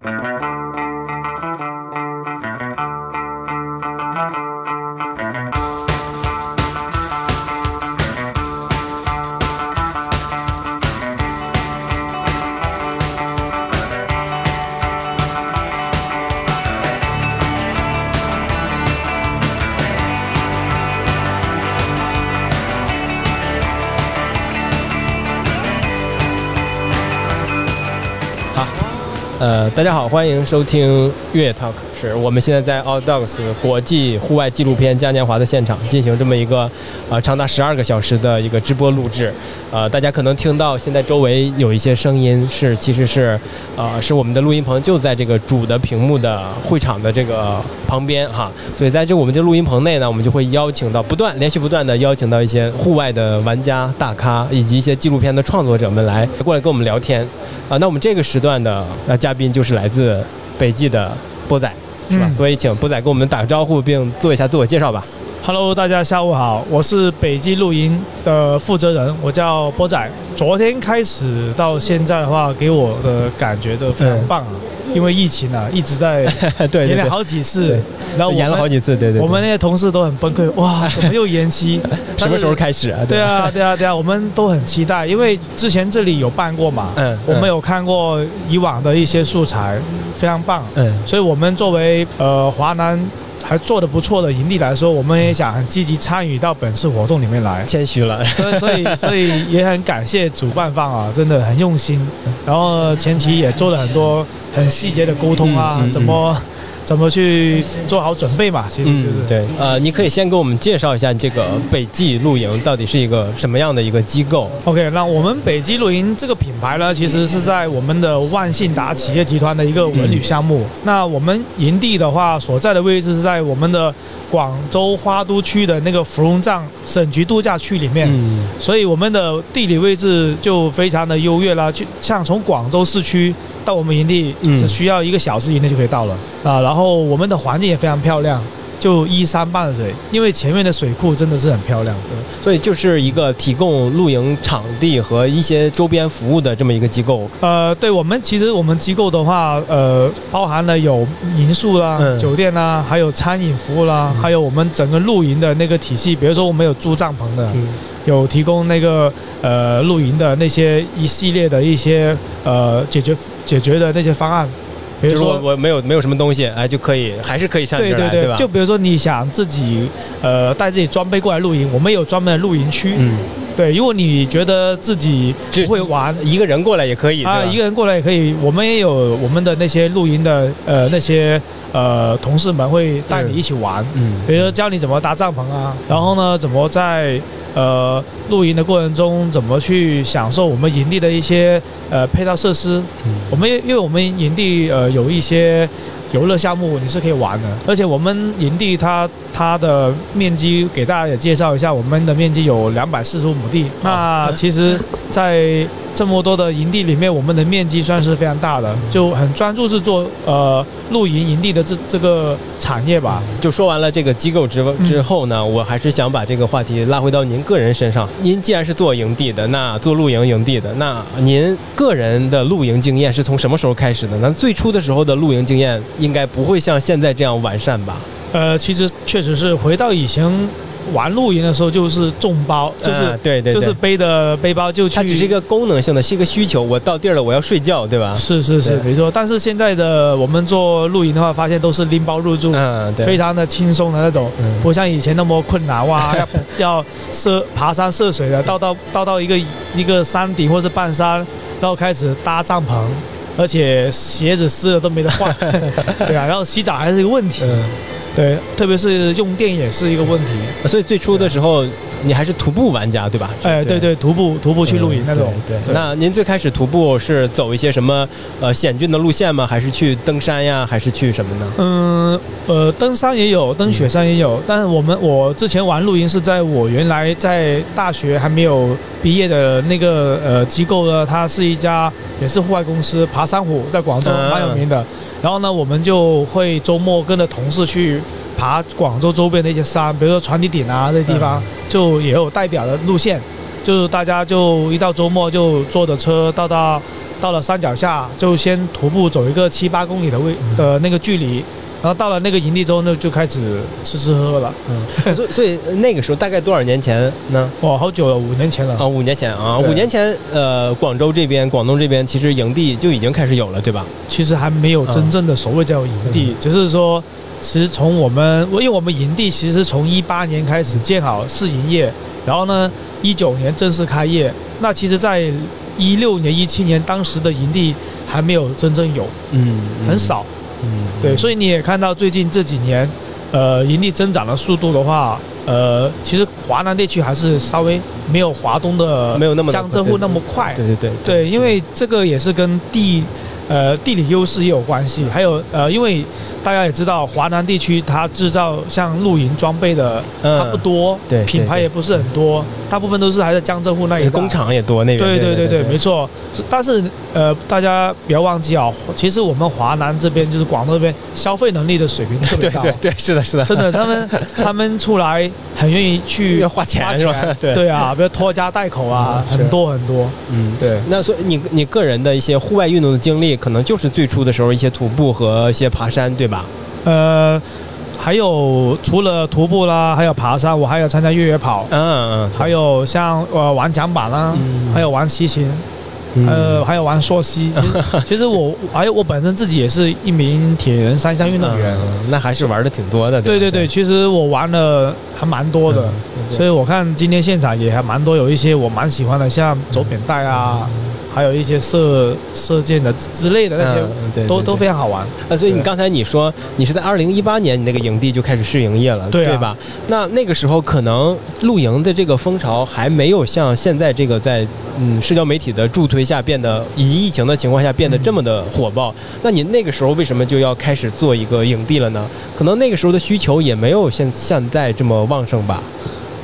呃，大家好，欢迎收听越野 Talk，是我们现在在 Outdogs 国际户外纪录片嘉年华的现场进行这么一个呃长达十二个小时的一个直播录制。呃，大家可能听到现在周围有一些声音，是其实是呃是我们的录音棚就在这个主的屏幕的会场的这个旁边哈，所以在这我们这录音棚内呢，我们就会邀请到不断连续不断的邀请到一些户外的玩家大咖以及一些纪录片的创作者们来过来跟我们聊天。啊，那我们这个时段的那嘉宾就是来自北纪的波仔，是吧？嗯所以请波仔跟我们打个招呼，并做一下自我介绍吧。Hello，大家下午好，我是北极露营的负责人，我叫波仔。昨天开始到现在的话，给我的感觉都非常棒啊，因为疫情啊一直在 延了好几次对，然后我们演了好几次，对对对。我们那些同事都很崩溃，哇，怎么又延期？什么时候？开始啊？对啊，对啊，对啊，我们都很期待，因为之前这里有办过嘛，嗯，我们有看过以往的一些素材，非常棒。嗯，所以我们作为呃华南还做的不错的营地来说，我们也想很积极参与到本次活动里面来。谦虚了。所以，所以，所以也很感谢主办方啊，真的很用心。然后前期也做了很多很细节的沟通啊，嗯嗯嗯怎么怎么去做好准备嘛，其实就是。嗯，对，呃，你可以先给我们介绍一下这个北极露营到底是一个什么样的一个机构？OK，那我们北极露营这个品牌呢，其实是在我们的万信达企业集团的一个文旅项目。那我们营地的话，所在的位置是在我们的广州花都区的那个芙蓉藏省级度假区里面。嗯所以我们的地理位置就非常的优越了，就像从广州市区到我们营地嗯只需要一个小时以内就可以到了啊。然后我们的环境也非常漂亮，就依山傍水，因为前面的水库真的是很漂亮。所以就是一个提供露营场地和一些周边服务的这么一个机构。呃，对我们其实我们机构的话，呃，包含了有民宿啦、嗯酒店啦，还有餐饮服务啦，还有我们整个露营的那个体系，比如说我们有租帐篷的，嗯有提供那个呃露营的那些一系列的一些呃解决解决的那些方案，比就是说。我没有没有什么东西，哎，就可以还是可以上对对吧？就比如说你想自己呃带自己装备过来露营，我们有专门的露营区。嗯，对，如果你觉得自己不会玩，一个人过来也可以啊，一个人过来也可以。我们也有我们的那些露营的呃那些呃同事们会带你一起玩，嗯比如说教你怎么搭帐篷啊，然后呢怎么在呃露营的过程中怎么去享受我们营地的一些呃配套设施。嗯我们因为我们营地呃有一些游乐项目你是可以玩的，而且我们营地它它的面积给大家也介绍一下，我们的面积有两百四十五亩地。那其实，在这么多的营地里面，我们的面积算是非常大的，就很专注是做呃露营营地的这这个产业吧。就说完了这个机构之嗯之后呢，我还是想把这个话题拉回到您个人身上。您既然是做营地的，那做露营营地的，那您个人的露营经验是从什么时候开始的？那最初的时候的露营经验应该不会像现在这样完善吧？呃，其实确实是回到以前玩露营的时候，就是重包，就是、啊对对对，就是背的背包就去。它只是一个功能性的，是一个需求。我到地儿了，我要睡觉，对吧？是是是，没错。但是现在的我们做露营的话，发现都是拎包入住，嗯，对，非常的轻松的那种，嗯不像以前那么困难哇，要要涉爬山涉水的，到到到到一个一个山顶或是半山，然后开始搭帐篷，而且鞋子湿了都没得换，对啊，然后洗澡还是一个问题，对，特别是用电也是一个问题，所以最初的时候，你还是徒步玩家，对吧？哎，对对，徒步徒步去露营那种，嗯对。那您最开始徒步是走一些什么呃险峻的路线吗？还是去登山呀？还是去什么呢？嗯，呃，登山也有，登雪山也有，但是我们我之前玩露营是在我原来在大学还没有毕业的那个呃机构呢，它是一家也是户外公司，爬山虎在广州嗯蛮有名的。然后呢，我们就会周末跟着同事去爬广州周边的一些山，比如说船底顶啊这些地方，就也有代表的路线，就是大家就一到周末就坐着车到到到了山脚下就先徒步走一个七八公里的位的那个距离，然后到了那个营地之后呢，就开始吃吃喝喝了。嗯，所以所以那个时候大概多少年前呢？哇，好久了，五年前了。啊，五年前啊，五年前，呃，广州这边、广东这边其实营地就已经开始有了，对吧？其实还没有真正的所谓叫营地，只是说，其实从我们，因为我们营地其实从一八年开始建好试营业，然后呢，一九年正式开业。那其实，在一六年、一七年当时的营地还没有真正有，嗯，很少。嗯，对，所以你也看到最近这几年，呃，盈利增长的速度的话，呃，其实华南地区还是稍微没有华东的没有那么江浙沪那么快。对对对对，因为这个也是跟地，呃，地理优势也有关系。还有呃，因为大家也知道，华南地区它制造像露营装备的嗯它不多，对对品牌也不是很多，大部分都是还在江浙沪那一带工。厂也多那边。对对对对对，没错。但是呃，大家不要忘记啊，其实我们华南这边就是广东这边消费能力的水平特别 高。对对对，是的，是的，真的，他们 他们出来很愿意去要花钱是吧？对对啊，比如拖家带口啊，嗯很多很多。嗯。对，那所以你你个人的一些户外运动的经历，可能就是最初的时候一些徒步和一些爬山，对吧？呃，还有除了徒步啦，还有爬山，我还有参加越野跑，嗯嗯，还有像呃玩桨板啦，嗯还有玩骑行，嗯呃，还有玩溯溪。其实 我还有我本身自己也是一名铁人三项运动员。嗯那还是玩的挺多的。吧对对对，，其实我玩的还蛮多的，嗯所以我看今天现场也还蛮多，有一些我蛮喜欢的，像走扁带啊，还有一些射射箭的之类的那些，都都非常好玩。啊，所以你刚才你说你是在二零一八年你那个营地就开始试营业了，对啊吧？那那个时候可能露营的这个风潮还没有像现在这个在嗯社交媒体的助推下变得，以及疫情的情况下变得这么的火爆。那你那个时候为什么就要开始做一个营地了呢？可能那个时候的需求也没有现现在这么旺盛吧？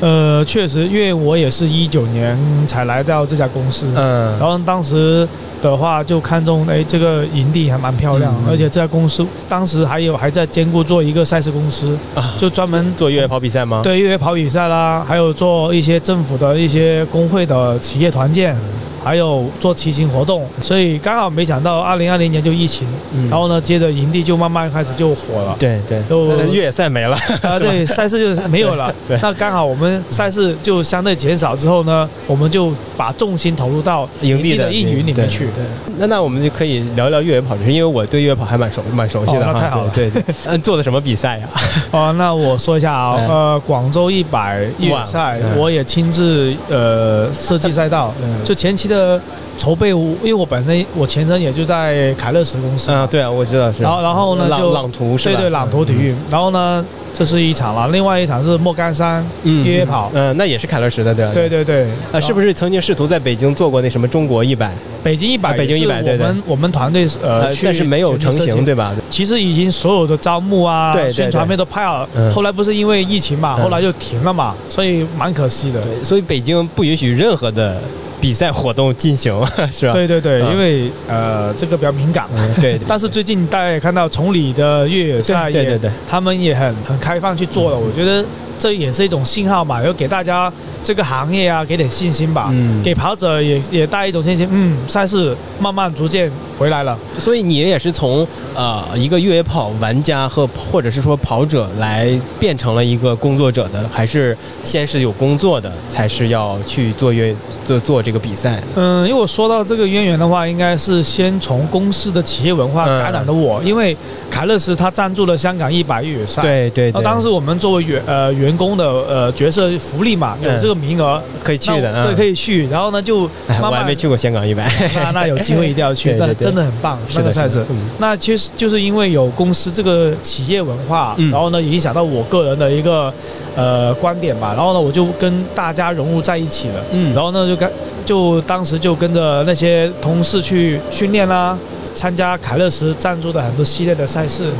呃，确实，因为我也是一九年才来到这家公司，嗯然后当时的话就看中，哎，这个营地还蛮漂亮，嗯而且这家公司当时还有还在兼顾做一个赛事公司，啊，就专门做越野跑比赛吗？对越野跑比赛啦，还有做一些政府的一些工会的企业团建，还有做骑行活动，所以刚好没想到二零二零年就疫情，嗯，然后呢，接着营地就慢慢开始就火了。对对，就呃越野赛没了，啊，对，赛事就没有了。对。那刚好我们赛事就相对减少之后呢，我们就把重心投入到营地的运营里面去。对，对。那那我们就可以聊聊越野跑，就是因为我对越野跑还蛮熟蛮熟悉的那太好了。对对，嗯，做的什么比赛呀？哦，那我说一下啊，嗯呃，广州一百越野赛我也亲自呃设计赛道，嗯就前期的筹备，我因为我本身我前身也就在凯乐石公司嘛啊，对啊，我知道是。然后然后呢朗就朗图是吧？对对，朗图体育。然后呢，这是一场了，另外一场是莫干山嗯越野跑。嗯，那也是凯乐石的，对吧？对对对，啊，是不是是曾经试图在北京做过那什么中国一百？北京一百？啊北京100对对我们我们团队呃但是没有成型，对吧？其实已经所有的招募啊宣传片都拍好嗯了，后来不是因为疫情嘛，嗯后来就停了嘛，所以蛮可惜的。对，所以北京不允许任何的比赛活动进行，是吧？对对对，嗯因为呃这个比较敏感。嗯，对。对但是最近大家也看到崇礼的越野赛也，对对对，他们也很很开放去做了，我觉得这也是一种信号嘛，要给大家这个行业啊给点信心吧，嗯给跑者也也带一种信心，嗯，赛事慢慢逐渐回来了。所以你也是从呃一个越野跑玩家和或者是说跑者来变成了一个工作者的，还是先是有工作的，才是要去做越做做这个比赛？嗯，因为我说到这个渊源的话，应该是先从公司的企业文化嗯感染的我，因为凯乐斯他赞助了香港一百越野赛。。对对对，那当时我们作为员呃员工的呃角色福利嘛，有嗯这个名额，可以去的，对，可以。去。然后呢，就哎，我还没去过香港一百，那那有机会一定要去，真的很棒那个赛事那其实就是因为有公司这个企业文化，嗯。然后呢影响到我个人的一个呃观点吧，然后呢我就跟大家融入在一起了，嗯。然后呢就跟就当时就跟着那些同事去训练啦，参加凯乐石赞助的很多系列的赛事，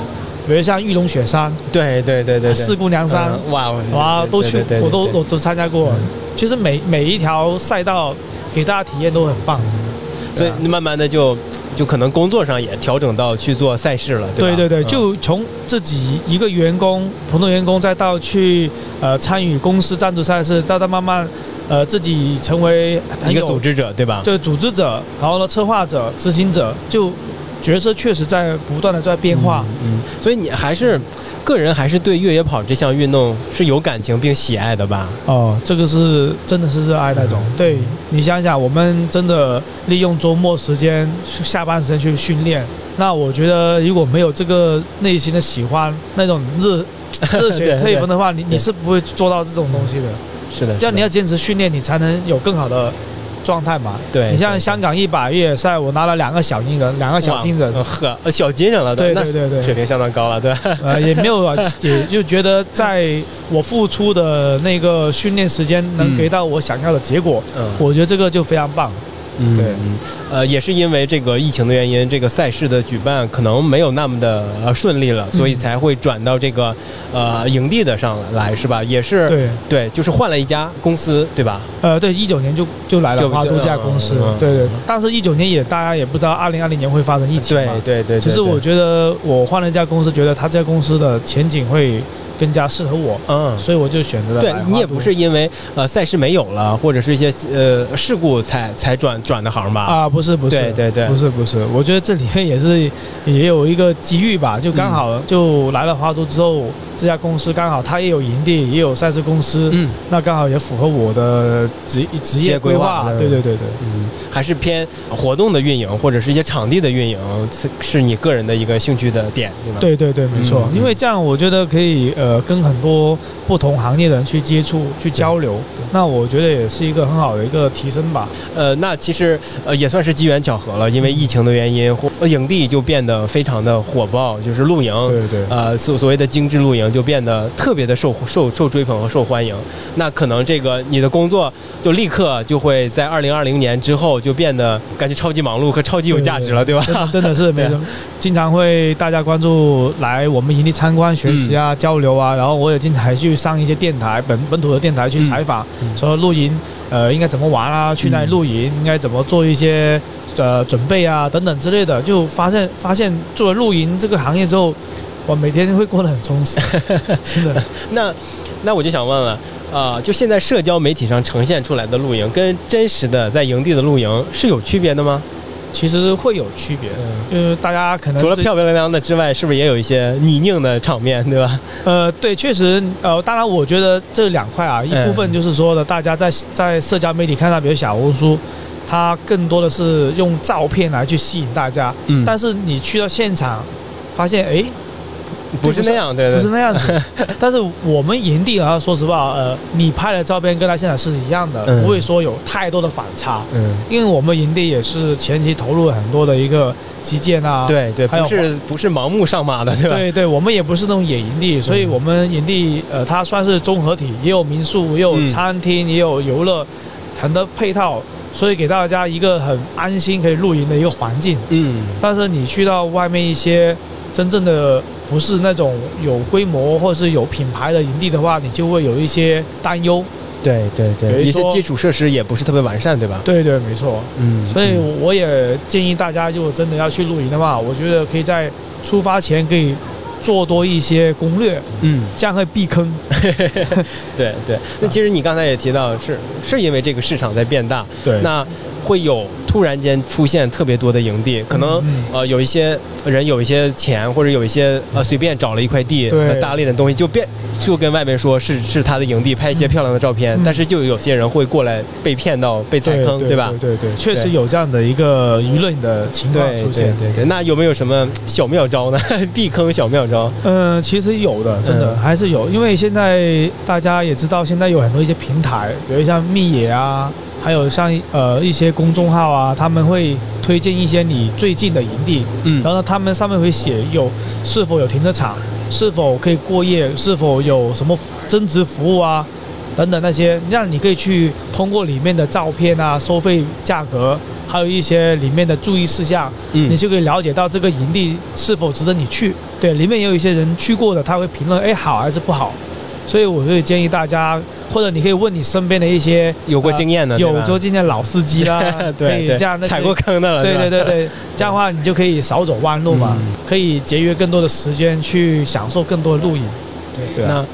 比如像玉龙雪山、对对对对对，四姑娘山，嗯哇哇都去我都我都参加过。嗯。其实每每一条赛道给大家体验都很棒。所以慢慢的就就可能工作上也调整到去做赛事了，吧？对对对，嗯就从自己一个员工、普通员工，再到去呃参与公司赞助赛事，再到慢慢呃自己成为一个组织者对吧？这个组织者，然后呢策划者、执行者，就角色确实在不断的在变化。嗯，所以你还是个人还是对越野跑这项运动是有感情并喜爱的吧？哦，这个是真的是热爱那种。嗯对你想想，我们真的利用周末时间、下班时间去训练，那我觉得如果没有这个内心的喜欢，那种热 热血沸腾的话，你你是不会做到这种东西的。是的，是的这样你要坚持训练，你才能有更好的状态嘛。对你像香港一百越野赛，我拿了两个小金人，两个小金人呵，呃小金人了对对对对水平相当高了，对。呃，也没有啊，也就觉得在我付出的那个训练时间能嗯给到我想要的结果，嗯我觉得这个就非常棒。嗯，对嗯，呃，也是因为这个疫情的原因，这个赛事的举办可能没有那么的呃顺利了，所以嗯才会转到这个呃营地的上来，是吧？也是对，对，就是换了一家公司，对吧？呃，对，一九年就就来了花都这家公司对对。但是，一九年也大家也不知道，二零二零年会发生疫情。对对，对其实我觉得我换了一家公司，觉得他这家公司的前景会更加适合我，嗯。所以我就选择了对你也不是因为呃赛事没有了，或者是一些呃事故才才转转的行吧？啊，不是不是，对对对不是不是，我觉得这里面也是也有一个机遇吧，就刚好就来了花都之后，这家公司刚好它也有营地，也有赛事公司，嗯那刚好也符合我的职职职业业规规划划，对对对对。嗯，还是偏活动的运营或者是一些场地的运营，是是你个人的一个兴趣的点，对吧？对对对，没错，嗯因为这样我觉得可以呃跟很多不同行业的人去接触、去交流，那我觉得也是一个很好的一个提升吧。呃，那其实呃也算是机缘巧合了，因为疫情的原因，或呃营地就变得非常的火爆，就是露营，对对呃所所谓的精致露营就变得特别的受受受追捧和受欢迎。那可能这个你的工作就立刻就会在二零二零年之后就变得感觉超级忙碌和超级有价值了，对吧？真的是没对错，经常会大家关注来我们营地参观、学习嗯啊、交流啊，然后我也经常去上一些电台本本土的电台去采访，说露营呃应该怎么玩啊，去那里露营，应该怎么做一些呃准备啊等等之类的，就发现发现做了露营这个行业之后，我每天会过得很充实，真的。那那我就想问问。呃，就现在社交媒体上呈现出来的露营，跟真实的在营地的露营是有区别的吗？其实会有区别，因为大家可能除了漂漂亮亮的之外，是不是也有一些泥泞的场面，对吧？呃，对，确实，呃，当然，我觉得这两块啊，一嗯部分就是说的，大家在在社交媒体看到，比如小红书，它更多的是用照片来去吸引大家，嗯。但是你去到现场，发现哎，不是那样，对对，不是那样子。但是我们营地啊，说实话，呃，你拍的照片跟他现场是一样的，嗯。不会说有太多的反差，嗯，因为我们营地也是前期投入了很多的一个基建啊，对对，还有不是不是盲目上马的，对吧？对对，我们也不是那种野营地，所以我们营地呃，它算是综合体，也有民宿，也有嗯。餐厅，也有游乐，很多配套，所以给大家一个很安心可以露营的一个环境。嗯，但是你去到外面一些真正的不是那种有规模或是有品牌的营地的话，你就会有一些担忧。对对对，一些基础设施也不是特别完善，对吧？对对，没错。嗯，所以嗯我也建议大家，如果真的要去露营的话，我觉得可以在出发前可以做多一些攻略，嗯，这样会避坑。对对。那其实你刚才也提到，是是因为这个市场在变大，对那会有突然间出现特别多的营地，可能嗯呃有一些人有一些钱，或者有一些呃随便找了一块地，对呃搭了一点东西，就变就跟外面说是是他的营地，拍一些漂亮的照片，嗯但是就有些人会过来被骗到被踩坑，对吧？对对对，确实有这样的一个舆论的情况出现。对对，那有没有什么小妙招呢？避坑小妙招？嗯，其实有的，真的嗯还是有，因为现在大家也知道，现在有很多一些平台，比如像密野啊，还有像呃一些公众号啊，他们会推荐一些你最近的营地，嗯然后呢，他们上面会写有是否有停车场，是否可以过夜，是否有什么增值服务啊，等等那些，让你可以去通过里面的照片啊、收费价格，还有一些里面的注意事项，嗯你就可以了解到这个营地是否值得你去。对，里面也有一些人去过的，他会评论，哎，好还是不好。所以我会建议大家，或者你可以问你身边的一些有过经验的，有做经验老司机啦，可 对对，以这样，那踩过坑的了，对对对对，这样的话你就可以少走弯路嘛，嗯可以节约更多的时间去享受更多的露营。对啊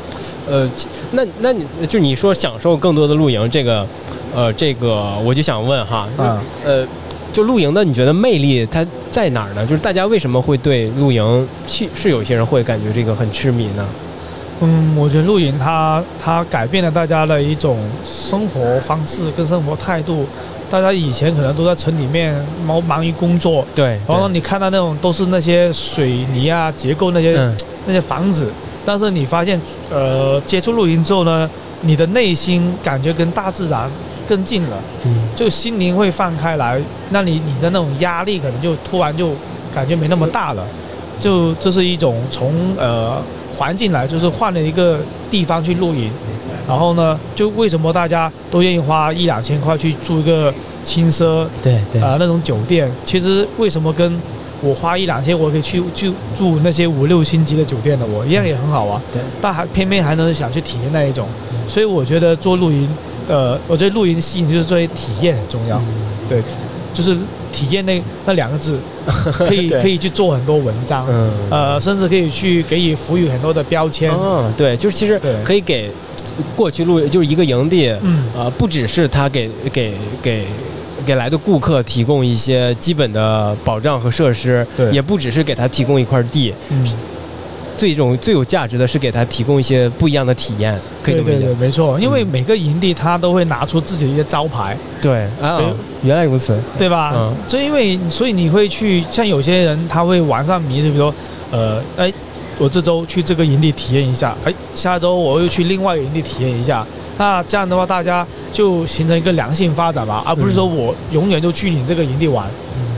那呃，那那你就你说享受更多的露营，这个，呃，这个我就想问哈，啊呃，就露营的，你觉得魅力它在哪儿呢？就是大家为什么会对露营去是有些人会感觉这个很痴迷呢？嗯，我觉得露营它它改变了大家的一种生活方式跟生活态度。大家以前可能都在城里面忙忙于工作，对，然后你看到那种都是那些水泥啊结构那些、嗯。那些房子，但是你发现，呃，接触露营之后呢，你的内心感觉跟大自然更近了，嗯。就心灵会放开来，那你你的那种压力可能就突然就感觉没那么大了，就这是一种从呃环境来，就是换了一个地方去露营，然后呢，就为什么大家都愿意花一两千块去住一个轻奢对对。啊、那种酒店，其实为什么跟我花一两千，我可以去去住那些五六星级的酒店的，我一样也很好啊。对，但还偏偏还能想去体验那一种，所以我觉得做露营，呃，我觉得露营吸引就是作为体验很重要，对，就是体验那那两个字，可以可以去做很多文章，嗯。呃，甚至可以去给予赋予很多的标签，嗯，对，就是其实可以给过去路就是一个营地，嗯，呃，不只是他给给给给来的顾客提供一些基本的保障和设施，对。也不只是给他提供一块地，嗯，最种最有价值的是给他提供一些不一样的体验，可以这么理解。对对对，没错，因为嗯每个营地他都会拿出自己的一些招牌，对啊对，原来如此，对吧？嗯。所以因为所以你会去像有些人他会玩上迷，就比如说，呃，哎，我这周去这个营地体验一下，哎，下周我又去另外一个营地体验一下。那这样的话，大家就形成一个良性发展吧，而不是说我永远就去你这个营地玩，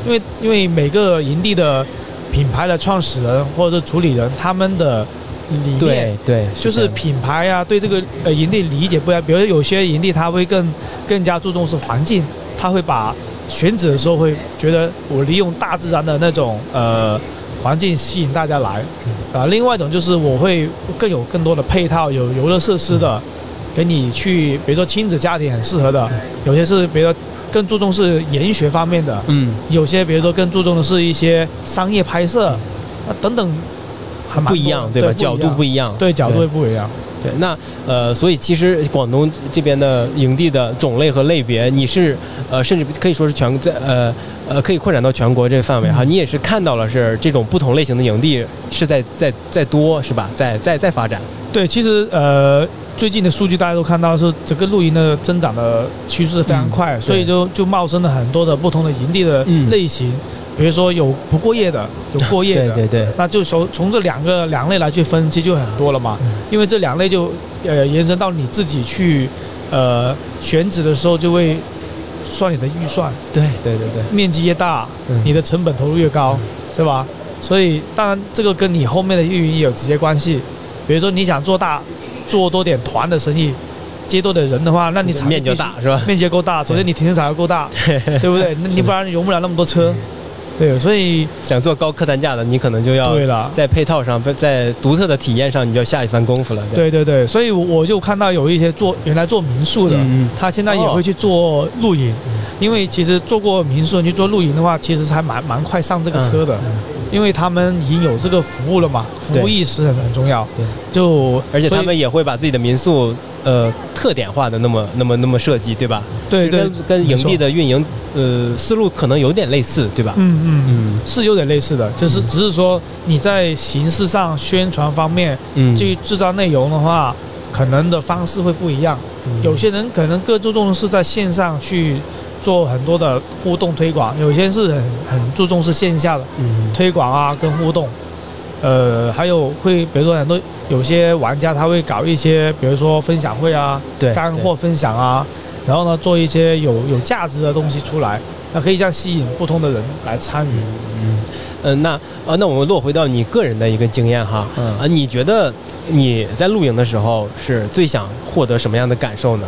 因为因为每个营地的品牌的创始人或者是主理人，他们的理念对对，就是品牌啊，对这个呃营地理解不一样。比如说有些营地他会更更加注重是环境，他会把选址的时候会觉得我利用大自然的那种呃环境吸引大家来啊、另外一种就是我会更有更多的配套，有游乐设施的，给你去，比如说亲子家庭很适合的，有些是比如说更注重是研学方面的，嗯，有些比如说更注重的是一些商业拍摄啊等等，还蛮不一样对吧？角度不一一样，对角度也不一样。对，那呃，所以其实广东这边的营地的种类和类别，你是呃，甚至可以说是全在呃呃，可以扩展到全国这个范围哈。嗯你也是看到了是这种不同类型的营地是在在在多是吧？在在在发展。对，其实呃，最近的数据大家都看到是整个露营的增长的趋势非常快，嗯所以就就冒生了很多的不同的营地的嗯。类型，比如说有不过夜的，有过夜的，对对对，那就从从这两个两类来去分析就很多了嘛，嗯。因为这两类就呃延伸到你自己去呃选址的时候就会算你的预算，对对对对，面积越大，嗯。你的成本投入越高，是吧？所以当然这个跟你后面的运营也有直接关系。比如说你想做大，做多点团的生意，接多点人的话，那你场面积就大是吧？面积够大，首先你停车场要够大，对。不对？那你不然容不了那么多车。对，所以想做高客单价的，你可能就要，在配套上，在独特的体验上，你就要下一番功夫了。对。对对，所以我就看到有一些做原来做民宿的，他现在也会去做露营，因为其实做过民宿你去做露营的话，其实还蛮蛮快上这个车的，嗯因为他们已经有这个服务了嘛，服务意识很很重要。对，就而且他们也会把自己的民宿呃特点化的那么那么那么设计，对吧？对对跟跟营地的运营呃思路可能有点类似，对吧？嗯嗯嗯是有点类似的，就是只是说你在形式上宣传方面嗯去制造内容的话，可能的方式会不一样。嗯有些人可能更注重的是在线上去做很多的互动推广，有些是很很注重是线下的嗯推广啊跟互动。呃，还有会比如说很多有些玩家他会搞一些，比如说分享会啊，对干货分享啊，然后呢做一些有有价值的东西出来，那可以这样吸引不同的人来参与。嗯呃那呃那我们落回到你个人的一个经验哈嗯啊，你觉得你在露营的时候是最想获得什么样的感受呢？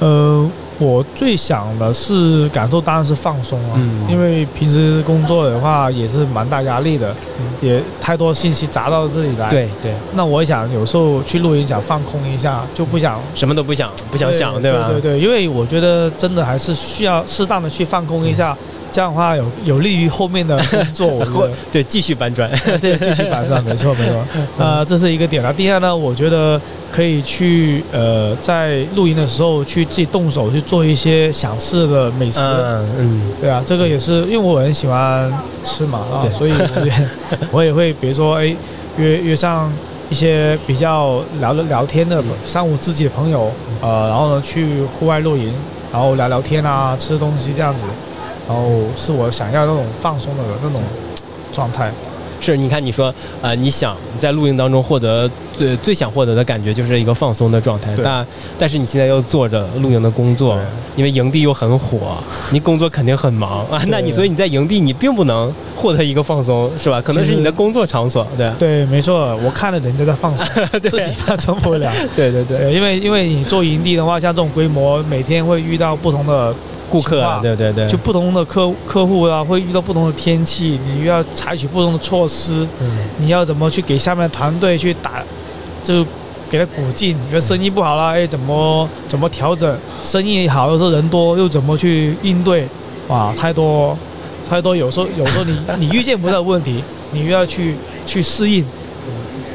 呃，我最想的是感受当然是放松啊，嗯。因为平时工作的话也是蛮大压力的，也太多信息砸到这里来。，对对，那我想有时候去露营想放空一下，就不想什么都不想不想想，对吧？对对对，因为我觉得真的还是需要适当的去放空一下，这样的话有有利于后面的工作，我觉得 对，继续搬砖。对，继续搬砖，没错没错。呃，这是一个点了。第二呢，我觉得可以去呃，在露营的时候去自己动手去做一些想吃的美食。嗯嗯，对啊，这个也是因为我很喜欢吃嘛啊，所以我也我也会比如说哎约约上一些比较聊得聊天的三五知己的朋友，呃，然后呢去户外露营，然后聊聊天啊，吃东西这样子，然后是我想要那种放松的那种状态。是，你看你说，呃，你想在露营当中获得最最想获得的感觉就是一个放松的状态，但但是你现在又做着露营的工作，因为营地又很火，你工作肯定很忙。啊，那你所以你在营地你并不能获得一个放松，是吧？可能是你的工作场所，对对，没错，我看了人家在放松，自己放松不了。对对对，对，因为因为你做营地的话，像这种规模，每天会遇到不同的顾客啊，对对对，就不同的客客户啊，会遇到不同的天气，你又要采取不同的措施，嗯你要怎么去给下面的团队去打，就给他鼓劲。你的生意不好了，哎，怎么怎么调整？生意好的时候人多，又怎么去应对？哇，太多太多，有时候有时候你 你预见不到问题，你又要去去适应。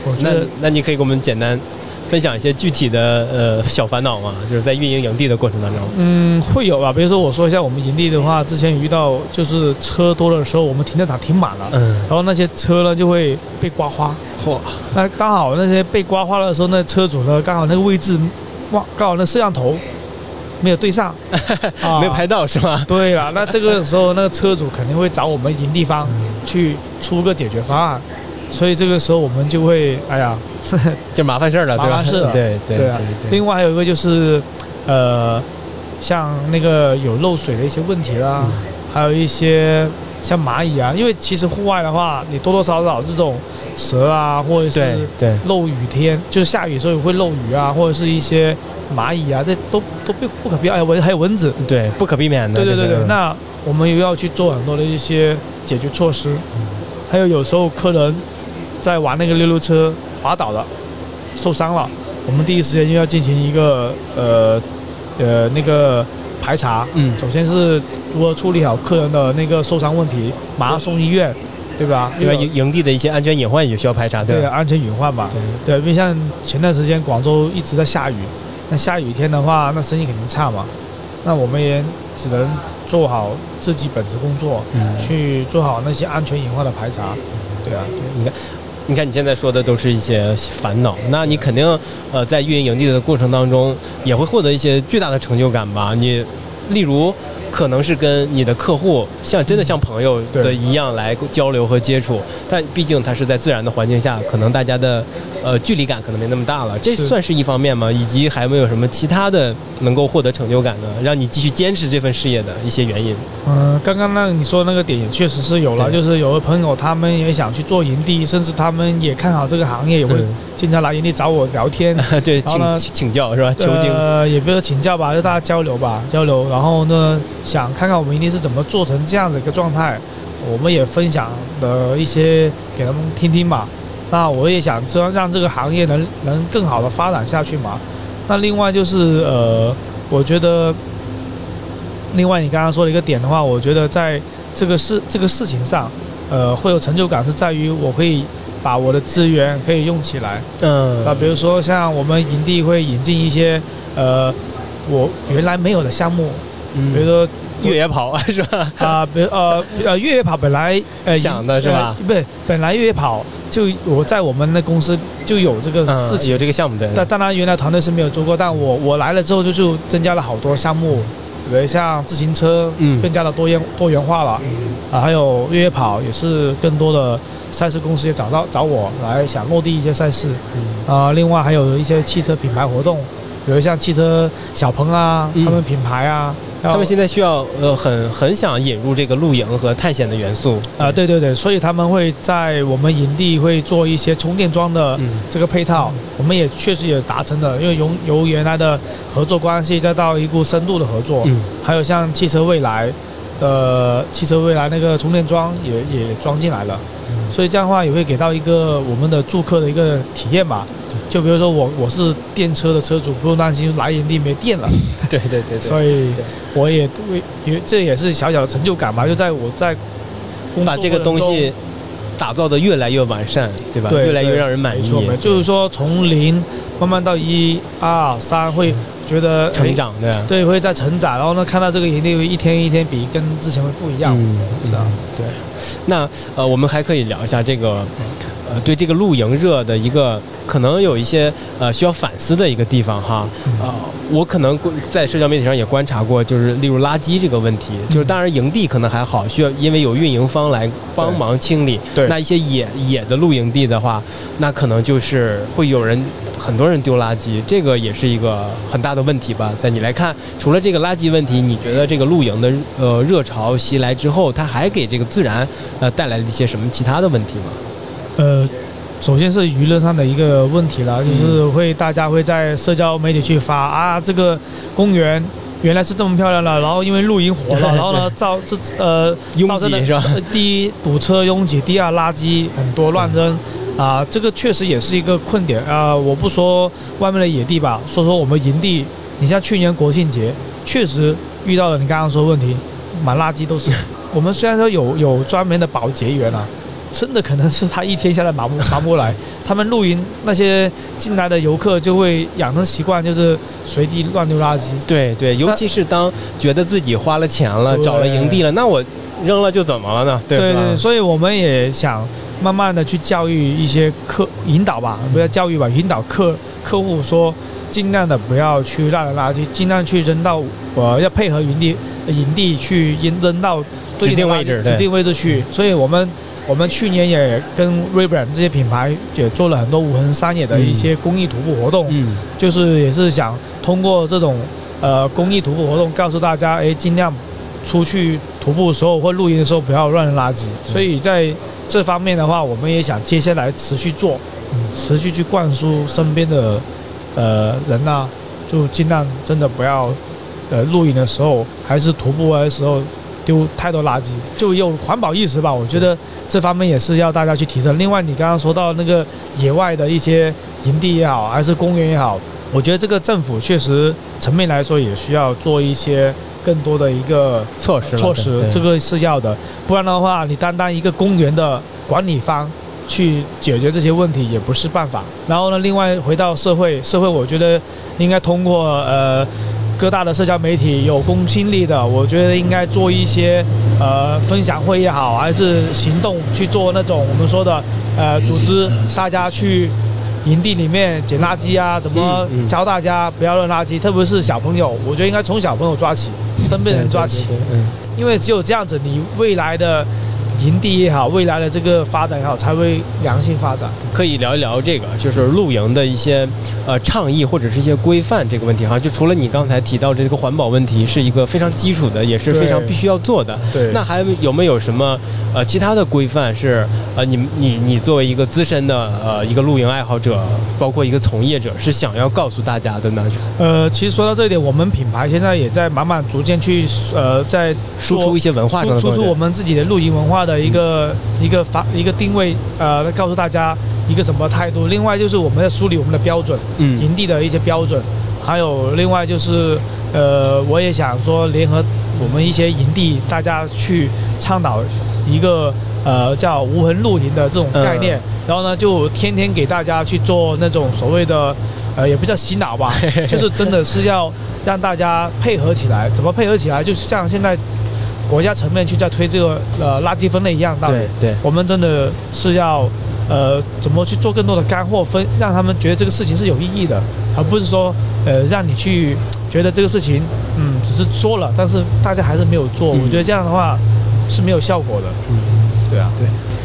我觉那得那你可以给我们简单分享一些具体的呃小烦恼吗？就是在运营营地的过程当中，嗯，会有吧。比如说我说一下我们营地的话，之前有遇到就是车多的时候，我们停车场停满了，嗯，然后那些车呢就会被刮花。嚯，那刚好那些被刮花的时候，那车主呢刚好那个位置，哇，刚好那摄像头没有对上，啊 没有拍到是吗？对了，那这个时候那个车主肯定会找我们营地方去出个解决方案，所以这个时候我们就会，哎呀，就麻烦事儿了，对吧？麻烦事了。对对对啊。对。另外还有一个就是，呃，像那个有漏水的一些问题啦，嗯。还有一些像蚂蚁啊，因为其实户外的话，你多多少少这种蛇啊，或者是对，漏雨天，就是下雨的时候也会漏雨啊，或者是一些蚂蚁啊，这都都不不可避免，还有蚊还有蚊子，对，不可避免的。对对对对，那我们又要去做很多的一些解决措施，还有有时候客人在玩那个溜溜车滑倒了，受伤了，我们第一时间就要进行一个呃呃那个排查，嗯，首先是如何处理好客人的那个受伤问题，马上送医院，对吧？因为营营地的一些安全隐患也需要排查，吧？对安全隐患吧。对对，因为像前段时间广州一直在下雨，那下雨天的话，那生意肯定差嘛。那我们也只能做好自己本职工作，嗯去做好那些安全隐患的排查。对啊，你看，你看你现在说的都是一些烦恼，那你肯定呃在运营营地的过程当中也会获得一些巨大的成就感吧？你例如。可能是跟你的客户像真的像朋友的一样来交流和接触，但毕竟它是在自然的环境下，可能大家的呃距离感可能没那么大了，这算是一方面吗？以及还有没有什么其他的能够获得成就感的，让你继续坚持这份事业的一些原因？嗯，刚刚那你说的那个点也确实是有了，就是有的朋友他们也想去做营地，甚至他们也看好这个行业，也会经常来营地找我聊天。对，请请教是吧？求经。呃，也不是请教吧，就大家交流吧，交流。然后呢，想看看我们营地是怎么做成这样子一个状态，我们也分享的一些给他们听听嘛。那我也想知道让这个行业能能更好的发展下去嘛。那另外就是呃，我觉得，另外你刚刚说的一个点的话，我觉得在这个事这个事情上，呃，会有成就感是在于我可以把我的资源可以用起来。嗯啊，比如说像我们营地会引进一些呃我原来没有的项目，嗯比如说越野跑是吧？啊、比如呃呃越野跑本来呃想的是吧？呃不是，本来越野跑就我在我们的公司就有这个嗯事情，有这个项目的。但当然原来团队是没有做过，但我我来了之后就就增加了好多项目，比如像自行车，嗯。更加的多元多元化了，啊，还有越野跑也是更多的赛事公司也找到找我来想落地一些赛事，嗯。啊，另外还有一些汽车品牌活动，比如像汽车小鹏啊，嗯。他们品牌啊，要他们现在需要呃很很想引入这个露营和探险的元素。啊，对。对对，所以他们会在我们营地会做一些充电桩的嗯。这个配套，我们也确实也达成了，因为由由原来的合作关系再到一股深度的合作，嗯。还有像汽车未来的汽车未来那个充电桩也也装进来了，嗯所以这样的话也会给到一个我们的住客的一个体验吧，就比如说我我是电车的车主，不用担心来源地没电了。对对对对，所以我也为也这也是小小的成就感吧，就在我在把这个东西打造的越来越完善，对吧？对越来越让人满意没错，没错，就是说从零慢慢到一二三，会觉得成诶长的。对，会在成长，然后呢，看到这个盈利会一天一天比跟之前会不一样。嗯，是啊嗯，对。那呃，我们还可以聊一下这个，呃，对这个露营热的一个可能有一些呃需要反思的一个地方哈。呃，我可能在社交媒体上也观察过，就是例如垃圾这个问题，就是当然营地可能还好，需要因为有运营方来帮忙清理。对那一些野野的露营地的话，那可能就是会有人。很多人丢垃圾，这个也是一个很大的问题吧？在你来看，除了这个垃圾问题，你觉得这个露营的呃热潮袭来之后，它还给这个自然呃带来了一些什么其他的问题吗？呃，首先是娱乐上的一个问题了，就是嗯会大家会在社交媒体去发啊，这个公园原来是这么漂亮的，然后因为露营火了，然后呢造这呃拥造成了挤是吧？呃第一 堵车拥挤，第二垃圾很多乱扔。啊，这个确实也是一个困点啊、我不说外面的野地吧，说说我们营地。你像去年国庆节，确实遇到了你刚刚说的问题，满垃圾都是。我们虽然说有有专门的保洁员啊，真的可能是他一天下来忙不忙不来。他们露营那些进来的游客就会养成习惯，就是随地乱丢垃圾。对对，尤其是当觉得自己花了钱了，找了营地了，那我扔了就怎么了呢？对吧？对对，所以我们也想慢慢的去教育一些客引导吧，不要教育吧，引导客客户说，尽量的不要去乱扔垃圾，尽量去扔到呃要配合营地营地去扔扔到指定位置指定位置去。所以我们我们去年也跟 Rebrand 这些品牌也做了很多无痕山野的一些公益徒步活动，嗯，就是也是想通过这种呃公益徒步活动，告诉大家，哎，尽量出去徒步的时候或露营的时候不要乱扔垃圾。所以在这方面的话，我们也想接下来持续做，持续去灌输身边的呃人呐、就尽量真的不要呃露营的时候还是徒步的时候丢太多垃圾，就有环保意识吧。我觉得这方面也是要大家去提升。另外，你刚刚说到那个野外的一些营地也好，还是公园也好，我觉得这个政府确实层面来说也需要做一些更多的一个措施措施，这个是要的。不然的话，你单单一个公园的管理方去解决这些问题也不是办法。然后呢，另外回到社会，社会我觉得应该通过呃各大的社交媒体有公信力的，我觉得应该做一些呃分享会也好，还是行动去做那种我们说的呃组织大家去。营地里面捡垃圾啊，怎么教大家不要扔垃圾？特别是小朋友，我觉得应该从小朋友抓起，身边人抓起。嗯。因为只有这样子，你未来的营地也好，未来的这个发展也好，才会良性发展。可以聊一聊这个，就是露营的一些呃倡议或者是一些规范这个问题哈。就除了你刚才提到这个环保问题是一个非常基础的，也是非常必须要做的。对那还有没有什么呃其他的规范是呃你你你作为一个资深的呃一个露营爱好者，包括一个从业者，是想要告诉大家的呢？呃，其实说到这一点，我们品牌现在也在慢慢逐渐去呃在输出一些文化输出我们自己的露营文化的一个、一个发一个定位，呃，告诉大家一个什么态度。另外就是我们在梳理我们的标准，嗯营地的一些标准，还有另外就是呃，我也想说联合我们一些营地，大家去倡导一个呃叫无痕露营的这种概念，然后呢就天天给大家去做那种所谓的呃也不叫洗脑吧，就是真的是要让大家配合起来，怎么配合起来？就是像现在国家层面去在推这个呃垃圾分类一样道理对。对，我们真的是要呃怎么去做更多的干货分，让他们觉得这个事情是有意义的，而不是说呃让你去觉得这个事情嗯只是说了，但是大家还是没有做。嗯我觉得这样的话是没有效果的。嗯对啊，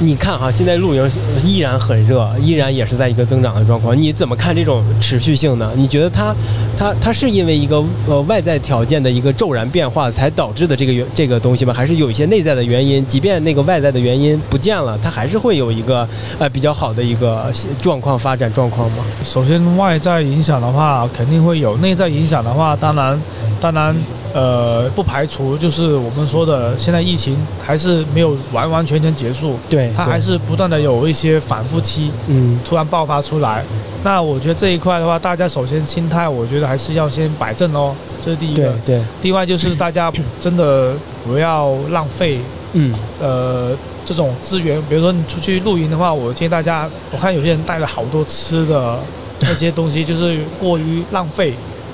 你看哈，现在露营依然很热，依然也是在一个增长的状况。你怎么看这种持续性呢？你觉得它，它，它是因为一个呃外在条件的一个骤然变化才导致的这个原这个东西吗？还是有一些内在的原因？即便那个外在的原因不见了，它还是会有一个呃比较好的一个状况发展状况吗？首先外在影响的话肯定会有，内在影响的话当然当然呃，不排除就是我们说的，现在疫情还是没有完完全全结束，对，它还是不断的有一些反复期，嗯突然爆发出来。那我觉得这一块的话，大家首先心态，我觉得还是要先摆正哦，这是第一个对。对另外就是大家真的不要浪费嗯呃这种资源，比如说你出去露营的话，我建议大家，我看有些人带了好多吃的那些东西，就是过于浪费。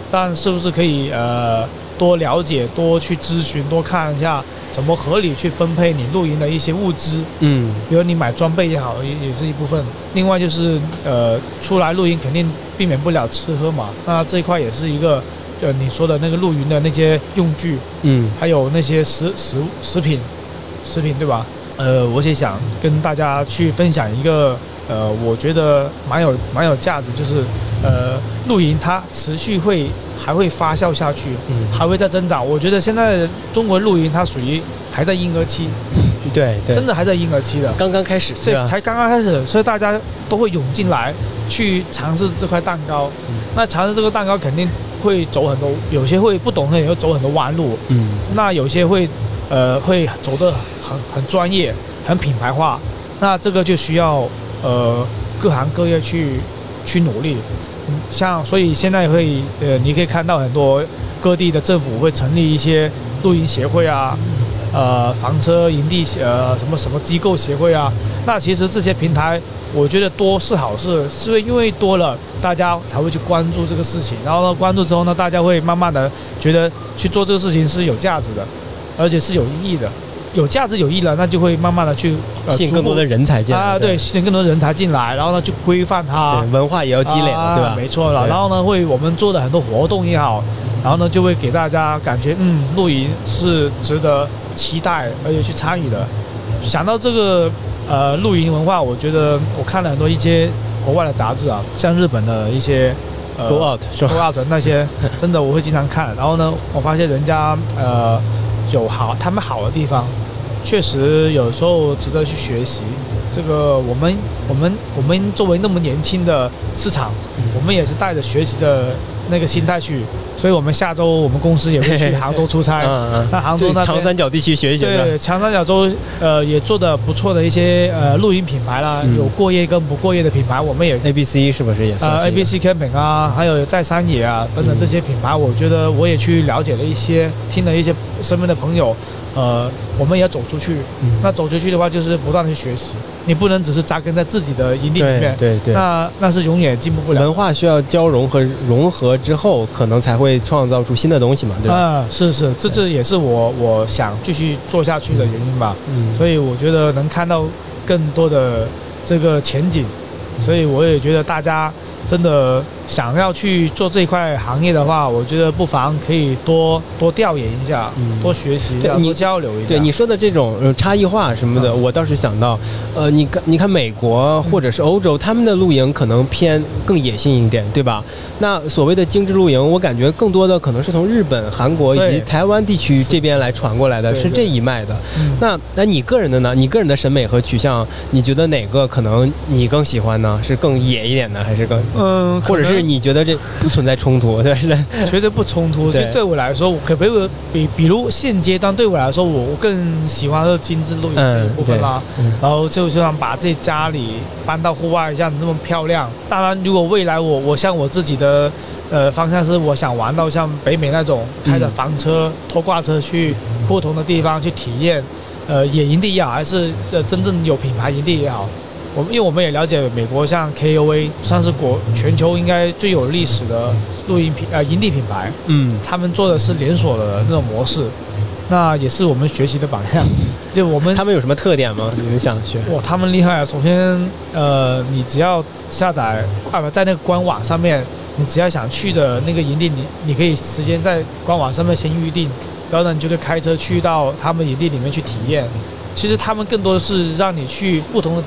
但是不是可以呃多了解、多去咨询、多看一下怎么合理去分配你露营的一些物资？嗯比如你买装备也好，也也是一部分。另外就是呃，出来露营肯定避免不了吃喝嘛，那这一块也是一个呃你说的那个露营的那些用具，嗯还有那些食食食品，食品对吧？呃，我也想跟大家去分享一个呃，我觉得蛮有蛮有价值，就是呃，露营它持续会还会发酵下去，嗯，还会再增长。我觉得现在中国露营它属于还在婴儿期，对对，真的还在婴儿期的。刚刚开始？所以才刚刚开始，所以大家都会涌进来去尝试这块蛋糕。嗯那尝试这个蛋糕肯定会走很多，有些会不懂的也会走很多弯路，嗯那有些会呃会走得很很专业、很品牌化。那这个就需要呃各行各业去去努力。像所以现在会呃，你可以看到很多各地的政府会成立一些露营协会啊，呃房车营地呃什么什么机构协会啊。那其实这些平台，我觉得多是好事，是因为多了，大家才会去关注这个事情，然后呢关注之后呢，大家会慢慢的觉得去做这个事情是有价值的，而且是有意义的。有价值有意义了，那就会慢慢的去、呃、吸引更多的人才进来啊，对，吸引更多的人才进来，然后呢去规范它，对，文化也要积累了，对吧？啊没错了。然后呢，会我们做的很多活动也好，然后呢就会给大家感觉，嗯，露营是值得期待而且去参与的。想到这个呃露营文化，我觉得我看了很多一些国外的杂志啊，像日本的一些呃 Go out 是 Go 吧？out 那些，真的我会经常看。然后呢，我发现人家呃有好他们好的地方，确实有时候值得去学习。这个我们我们我们作为那么年轻的市场，我们也是带着学习的那个心态去，所以我们下周我们公司也会去杭州出差。那杭州那长三角地区学一学对，长三角洲呃也做的不错的一些呃露营品牌啦，嗯。有过夜跟不过夜的品牌，我们也，A B C 是不是也是 A B C Camping 啊，还有在山野啊等等嗯。这些品牌，我觉得我也去了解了一些，听了一些身边的朋友，呃，我们也要走出去。嗯那走出去的话，就是不断的去学习，你不能只是扎根在自己的营地里对面，对对，那那是永远进步不了。文化需要交融和融合之后，可能才会创造出新的东西嘛，对吧？啊，是是，这这也是我我想继续做下去的原因吧。嗯，所以我觉得能看到更多的这个前景，所以我也觉得大家真的想要去做这一块行业的话，我觉得不妨可以多多调研一下，嗯多学习一下，你多交流一下。对你说的这种呃差异化什么的，嗯我倒是想到，呃，你看你看美国或者是欧洲，他们的露营可能偏更野性一点，对吧？那所谓的精致露营，我感觉更多的可能是从日本、韩国以及台湾地区这边来传过来的，是这一脉的。嗯那那你个人的呢？你个人的审美和取向，你觉得哪个可能你更喜欢呢？是更野一点的，还是更，嗯，或者是你觉得这不存在冲突？对是？绝对不冲突。对就对我来说，我可不可以比比如现阶段对我来说，我我更喜欢是精致露营这部分啦。然后就想把自己家里搬到户外，像那么漂亮。当然，如果未来我我像我自己的呃方向是，我想玩到像北美那种开着房车、拖挂车去不同的地方去体验，呃，野营地也好，还是呃真正有品牌营地也好。我们因为我们也了解美国像 KOA 算是国全球应该最有历史的露营品呃营地品牌，嗯他们做的是连锁的那种模式，那也是我们学习的榜样。就我们他们有什么特点吗？你们想学？哇，他们厉害啊！首先，呃，你只要下载啊不，在那个官网上面，你只要想去的那个营地，你你可以直接在官网上面先预定，然后呢，你就可以开车去到他们营地里面去体验。其实他们更多的是让你去不同的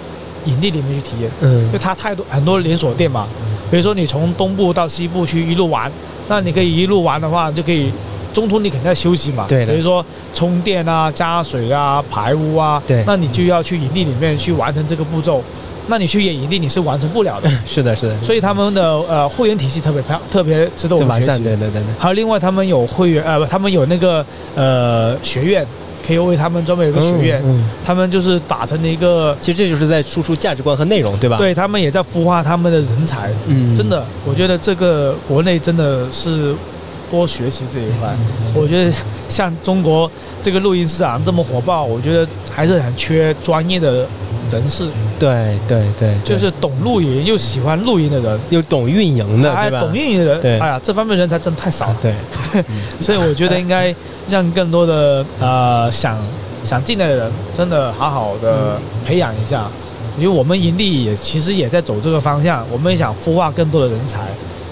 营地里面去体验，因嗯为它太多很多连锁店嘛。比如说你从东部到西部去一路玩，那你可以一路玩的话，就可以中途你肯定要休息嘛。对比如说充电啊、加水啊、排污啊，对那你就要去营地里面去完成这个步骤。那你去野营地你是完成不了的。是的，是的，所以他们的呃会员体系特别漂，特别值得我们学习。对对对对。还有另外他们有会员呃，他们有那个呃学院，KOA 他们专门有个学院，嗯，嗯他们就是打成了一个，其实这就是在输出价值观和内容，对吧？，对他们也在孵化他们的人才。嗯，真的，我觉得这个国内真的是多学习这一块。我觉得像中国这个录音市场这么火爆，我觉得还是很缺专业的人士，对对对，就是懂露营又喜欢露营的人，又懂运营的，哎？懂运营的人，对哎呀，这方面人才真的太少了。对，所以我觉得应该让更多的呃想想进来的人，真的好好的培养一下，因为我们营地也其实也在走这个方向，我们也想孵化更多的人才。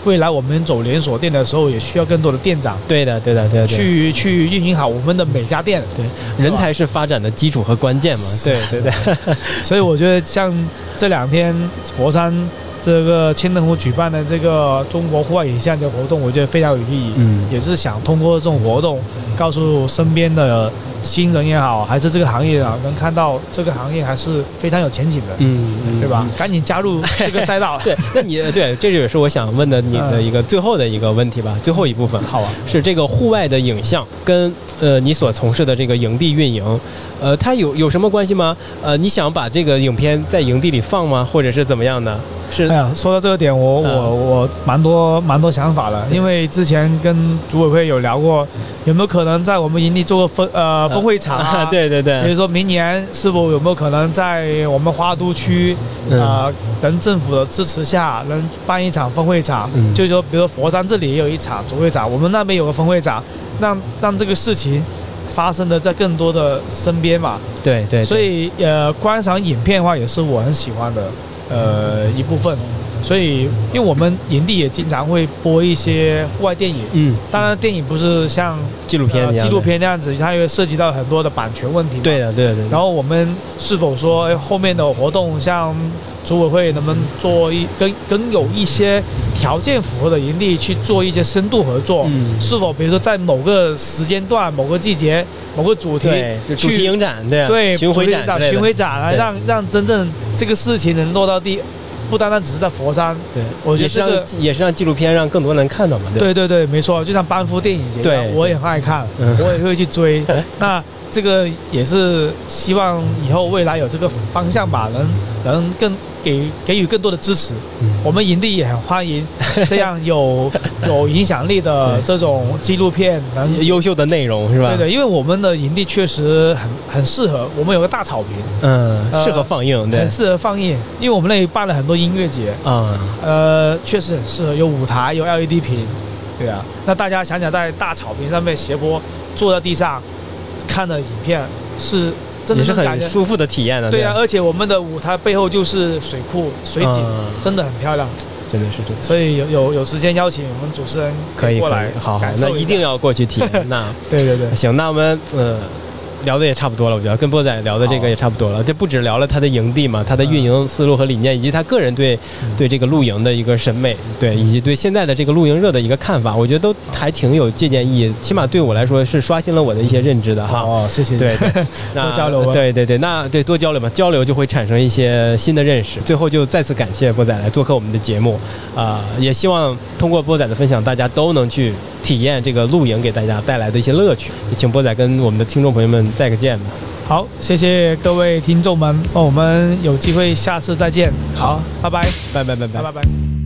未来我们走连锁店的时候，也需要更多的店长对的，对的，对的。去去运营好我们的每家店。对，人才是发展的基础和关键嘛。对对对，所以我觉得像这两天佛山这个千灯湖举办的这个中国户外影像节活动，我觉得非常有意义。嗯，也是想通过这种活动，告诉身边的新人也好，还是这个行业啊，能看到这个行业还是非常有前景的，嗯，嗯对吧？？赶紧加入这个赛道。对，那你对，这也是我想问的你的一个最后的一个问题吧，最后一部分。好啊，是这个户外的影像跟呃你所从事的这个营地运营，呃，它有有什么关系吗？呃，你想把这个影片在营地里放吗？或者是怎么样的？是。哎呀，说到这个点，我嗯。我我蛮多蛮多想法的，因为之前跟组委会有聊过，有没有可能在我们营地做个分呃分会场啊？对对比如对，说明年是否有没有可能在我们花都区，啊呃，等政府的支持下，能办一场分会场？嗯。就是说，比如说佛山这里也有一场主会场，我们那边有个分会场，让让这个事情发生的在更多的身边嘛。对对，对。所以呃，观赏影片的话，也是我很喜欢的呃一部分。所以，因为我们营地也经常会播一些户外电影，嗯，当然电影不是像纪录片纪录，片那样子，它会涉及到很多的版权问题嘛。对的对的对的。然后我们是否说哎后面的活动，像组委会能不能做一跟跟有一些条件符合的营地去做一些深度合作？嗯是否比如说在某个时间段、某个季节、某个主题，去影展，对啊，对巡回展巡回展啊，让让真正这个事情能落到地，不单单只是在佛山。对，我觉得也是让这个也是让纪录片让更多人看到嘛，对对对对，没错，就像班夫电影节一样，对我也很爱看，嗯我也会去追。那这个也是希望以后未来有这个方向吧，能能更给给予更多的支持。嗯我们营地也很欢迎 这样有 有影响力的这种纪录片，能优秀的内容是吧？对对，因为我们的营地确实很很适合，我们有个大草坪，嗯，呃适合放映，对很适合放映，因为我们那里办了很多音乐节，嗯，呃，确实很适合，有舞台，有 LED 屏，对啊。那大家想想，在大草坪上面斜坡坐在地上看的影片，是真的也是很舒服的体验的，对啊，而且我们的舞台背后就是水库、水景，嗯真的很漂亮。真的是这。所以有有有时间邀请我们主持人可以，过来，好那一定要过去体验。那 对对对，行，那我们呃聊的也差不多了，我觉得跟波仔聊的这个也差不多了。这不止聊了他的营地嘛，他的运营思路和理念，以及他个人对嗯对这个露营的一个审美，对，以及对现在的这个露营热的一个看法，我觉得都还挺有借鉴意义。起码对我来说是刷新了我的一些认知的哈。哦，谢谢。对，对，那多交流吧对对对，那对多交流嘛，交流就会产生一些新的认识。最后就再次感谢波仔来做客我们的节目，啊、也希望通过波仔的分享，大家都能去体验这个露营给大家带来的一些乐趣。也请波仔跟我们的听众朋友们再个见吧。好，谢谢各位听众们，那我们有机会下次再见。好，拜拜，拜拜拜拜拜拜